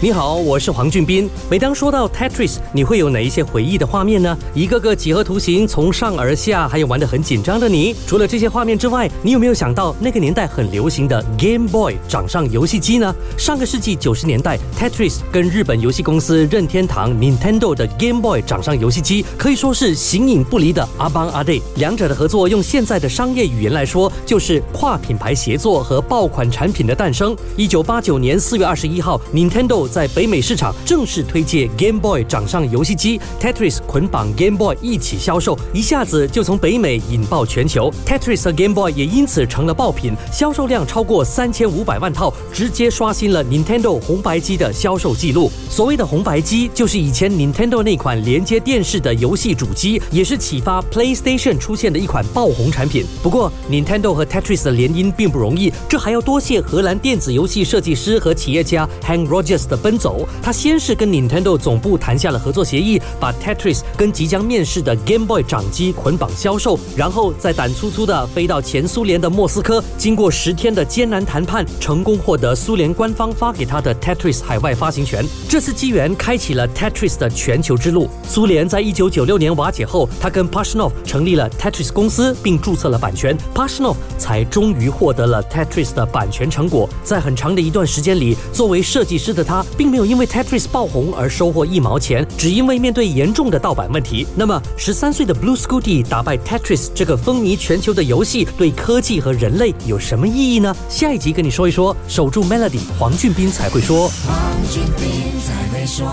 你好，我是黄俊斌。每当说到 Tetris，你会有哪一些回忆的画面呢？一个个几何图形从上而下，还有玩得很紧张的你。除了这些画面之外，你有没有想到那个年代很流行的 Game Boy 掌上游戏机呢？上个世纪九十年代，Tetris 跟日本游戏公司任天堂 Nintendo 的 Game Boy 掌上游戏机可以说是形影不离的阿邦阿弟。两者的合作，用现在的商业语言来说，就是跨品牌协作和爆款产品的诞生。一九八九年四月二十一号，Nintendo 在北美市场正式推介 Game Boy 掌上游戏机 Tetris 捆绑 Game Boy 一起销售，一下子就从北美引爆全球。Tetris 和 Game Boy 也因此成了爆品，销售量超过三千五百万套，直接刷新了 Nintendo 红白机的销售记录。所谓的红白机，就是以前 Nintendo 那款连接电视的游戏主机，也是启发 PlayStation 出现的一款爆红产品。不过，Nintendo 和 Tetris 的联姻并不容易，这还要多谢荷兰电子游戏设计师和企业家 Hank Rogers 的奔走。他先是跟 Nintendo 总部谈下了合作协议，把 Tetris 跟即将面世的 Game Boy 掌机捆绑销售，然后再胆粗粗的飞到前苏联的莫斯科，经过十天的艰难谈判，成功获得苏联官方发给他的 Tetris 海外发行权。这次机缘开启了 Tetris 的全球之路。苏联在一九九六年瓦解后，他跟 Pashnov 成立了 Tetris 公司，并注册了版权，Pashnov 才终于获得了 Tetris 的版权成果。在很长的一段时间里，作为设计师的他，并没有因为 Tetris 爆红而收获一毛钱，只因为面对严重的盗版问题。那么，十三岁的 Blue Scooty 打败 Tetris 这个风靡全球的游戏，对科技和人类有什么意义呢？下一集跟你说一说。守住 Melody，黄俊斌才会说。黄俊斌才会说。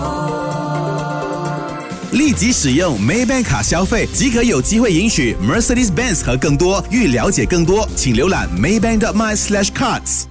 立即使用 Maybank 卡消费即可有机会赢取 Mercedes-Benz 和更多。欲了解更多，请浏览 Maybank my slash cards。